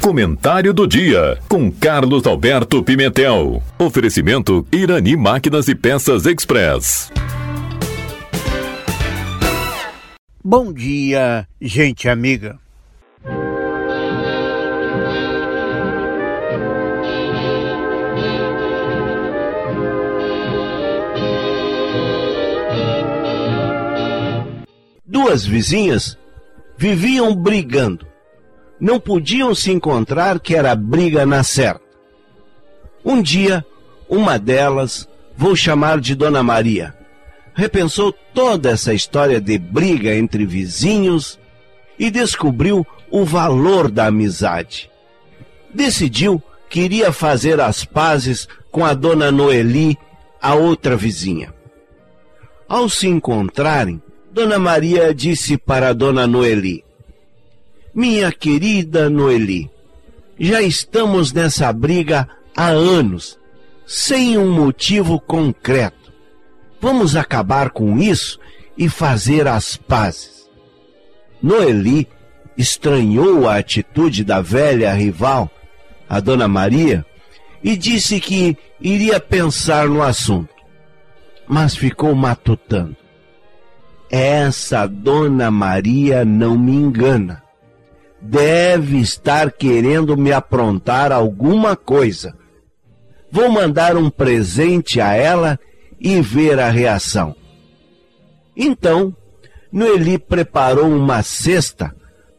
Comentário do dia com Carlos Alberto Pimentel. Oferecimento Irani Máquinas e Peças Express. Bom dia, gente amiga. Duas vizinhas viviam brigando não podiam se encontrar que era briga na certa. Um dia, uma delas, vou chamar de Dona Maria, repensou toda essa história de briga entre vizinhos e descobriu o valor da amizade. Decidiu que iria fazer as pazes com a Dona Noeli, a outra vizinha. Ao se encontrarem, Dona Maria disse para Dona Noeli: minha querida Noeli, já estamos nessa briga há anos, sem um motivo concreto. Vamos acabar com isso e fazer as pazes. Noeli estranhou a atitude da velha rival, a Dona Maria, e disse que iria pensar no assunto. Mas ficou matutando. Essa Dona Maria não me engana deve estar querendo me aprontar alguma coisa. Vou mandar um presente a ela e ver a reação. Então, Noeli preparou uma cesta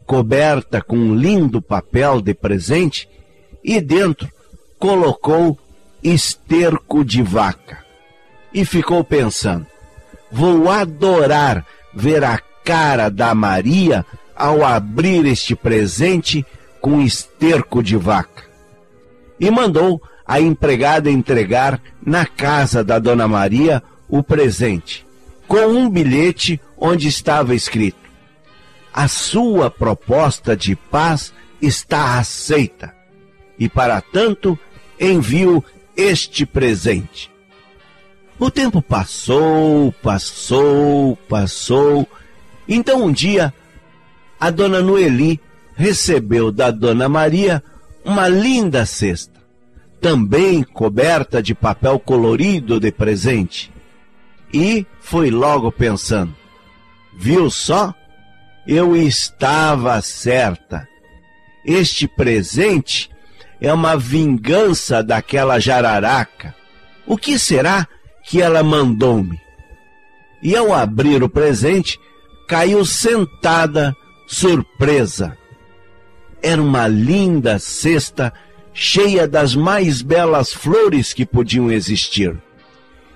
coberta com um lindo papel de presente e dentro colocou esterco de vaca. E ficou pensando: vou adorar ver a cara da Maria ao abrir este presente com esterco de vaca. E mandou a empregada entregar na casa da Dona Maria o presente, com um bilhete onde estava escrito: A sua proposta de paz está aceita, e para tanto envio este presente. O tempo passou, passou, passou. Então um dia a dona Noeli recebeu da dona Maria uma linda cesta, também coberta de papel colorido de presente. E foi logo pensando: viu só? Eu estava certa. Este presente é uma vingança daquela jararaca. O que será que ela mandou-me? E ao abrir o presente, caiu sentada surpresa. Era uma linda cesta cheia das mais belas flores que podiam existir.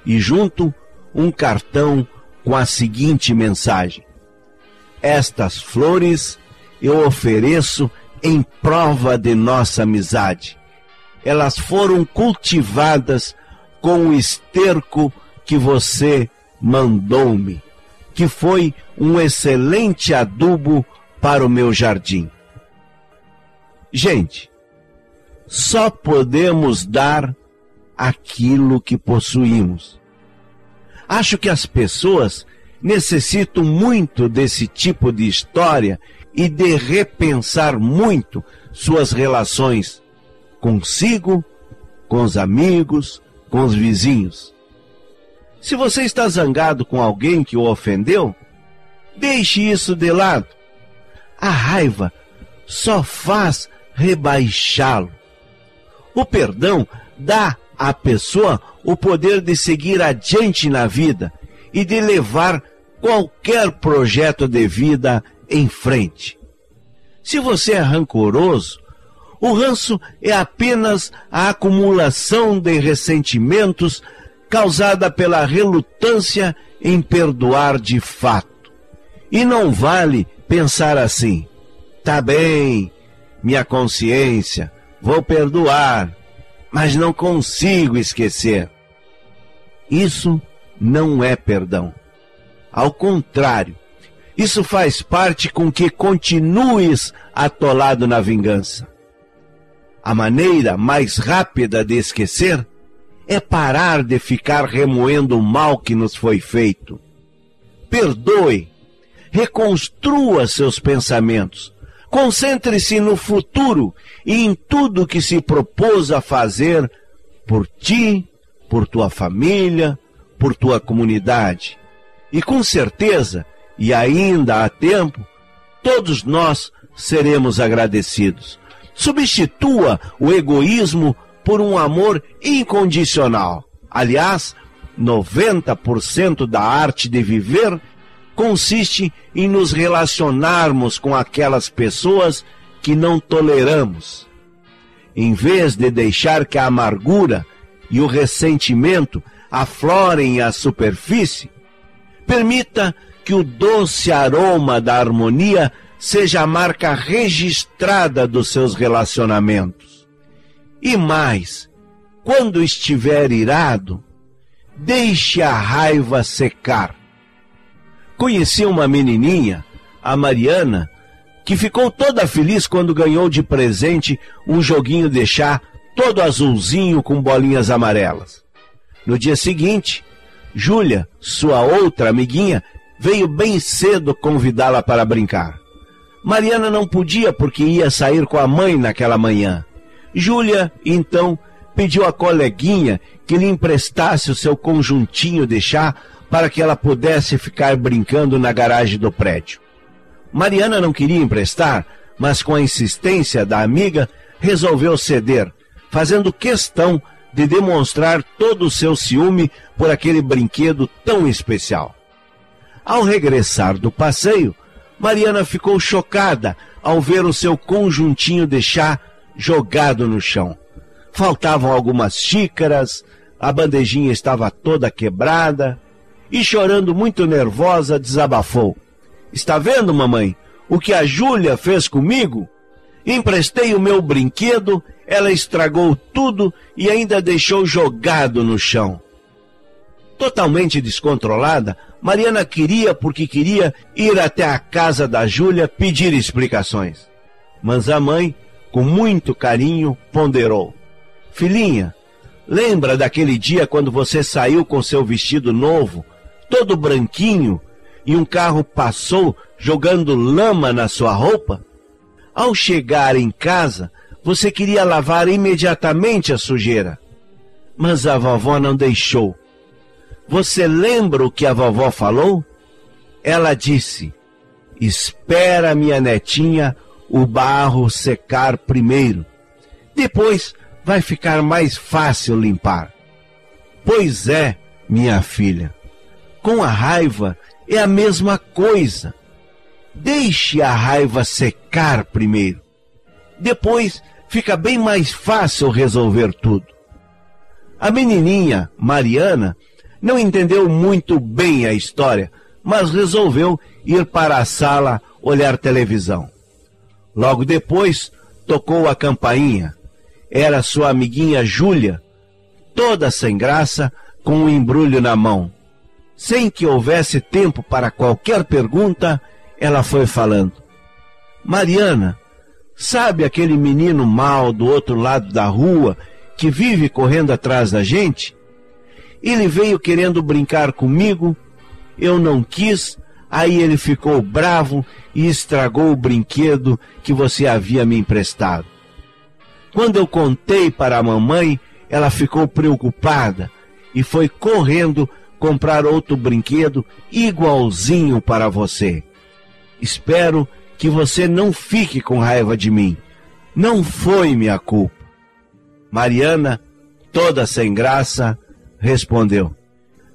E junto um cartão com a seguinte mensagem: Estas flores eu ofereço em prova de nossa amizade. Elas foram cultivadas com o esterco que você mandou-me, que foi um excelente adubo para o meu jardim. Gente, só podemos dar aquilo que possuímos. Acho que as pessoas necessitam muito desse tipo de história e de repensar muito suas relações consigo, com os amigos, com os vizinhos. Se você está zangado com alguém que o ofendeu, deixe isso de lado a raiva só faz rebaixá-lo. O perdão dá à pessoa o poder de seguir adiante na vida e de levar qualquer projeto de vida em frente. Se você é rancoroso, o ranço é apenas a acumulação de ressentimentos causada pela relutância em perdoar de fato. E não vale pensar assim: tá bem, minha consciência, vou perdoar, mas não consigo esquecer. Isso não é perdão. Ao contrário, isso faz parte com que continues atolado na vingança. A maneira mais rápida de esquecer é parar de ficar remoendo o mal que nos foi feito. Perdoe reconstrua seus pensamentos, Concentre-se no futuro e em tudo que se propôs a fazer por ti, por tua família, por tua comunidade. E com certeza, e ainda há tempo, todos nós seremos agradecidos. Substitua o egoísmo por um amor incondicional. Aliás, 90% da arte de viver consiste em nos relacionarmos com aquelas pessoas que não toleramos. Em vez de deixar que a amargura e o ressentimento aflorem à superfície, permita que o doce aroma da harmonia seja a marca registrada dos seus relacionamentos. E mais, quando estiver irado, deixe a raiva secar. Conheci uma menininha, a Mariana, que ficou toda feliz quando ganhou de presente um joguinho de chá todo azulzinho com bolinhas amarelas. No dia seguinte, Júlia, sua outra amiguinha, veio bem cedo convidá-la para brincar. Mariana não podia porque ia sair com a mãe naquela manhã. Júlia, então, pediu à coleguinha que lhe emprestasse o seu conjuntinho de chá para que ela pudesse ficar brincando na garagem do prédio. Mariana não queria emprestar, mas com a insistência da amiga, resolveu ceder, fazendo questão de demonstrar todo o seu ciúme por aquele brinquedo tão especial. Ao regressar do passeio, Mariana ficou chocada ao ver o seu conjuntinho de chá jogado no chão. Faltavam algumas xícaras, a bandejinha estava toda quebrada e, chorando muito nervosa, desabafou. Está vendo, mamãe, o que a Júlia fez comigo? Emprestei o meu brinquedo, ela estragou tudo e ainda deixou jogado no chão. Totalmente descontrolada, Mariana queria porque queria ir até a casa da Júlia pedir explicações. Mas a mãe, com muito carinho, ponderou: Filhinha, lembra daquele dia quando você saiu com seu vestido novo, todo branquinho, e um carro passou jogando lama na sua roupa? Ao chegar em casa, você queria lavar imediatamente a sujeira. Mas a vovó não deixou você lembra o que a vovó falou? Ela disse: Espera, minha netinha, o barro secar primeiro. Depois vai ficar mais fácil limpar. Pois é, minha filha. Com a raiva é a mesma coisa. Deixe a raiva secar primeiro. Depois fica bem mais fácil resolver tudo. A menininha, Mariana, não entendeu muito bem a história, mas resolveu ir para a sala olhar televisão. Logo depois, tocou a campainha. Era sua amiguinha Júlia, toda sem graça, com um embrulho na mão. Sem que houvesse tempo para qualquer pergunta, ela foi falando: Mariana, sabe aquele menino mal do outro lado da rua que vive correndo atrás da gente? Ele veio querendo brincar comigo, eu não quis, aí ele ficou bravo e estragou o brinquedo que você havia me emprestado. Quando eu contei para a mamãe, ela ficou preocupada e foi correndo comprar outro brinquedo igualzinho para você. Espero que você não fique com raiva de mim. Não foi minha culpa. Mariana, toda sem graça, respondeu: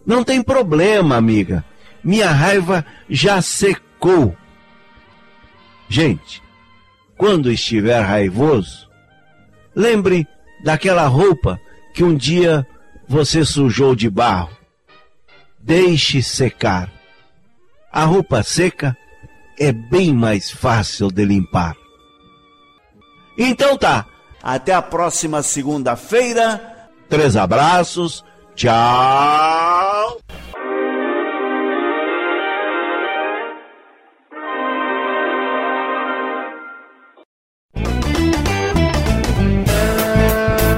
Não tem problema, amiga. Minha raiva já secou. Gente, quando estiver raivoso, lembre daquela roupa que um dia você sujou de barro. Deixe secar. A roupa seca é bem mais fácil de limpar. Então tá, até a próxima segunda-feira. Três abraços Tchau!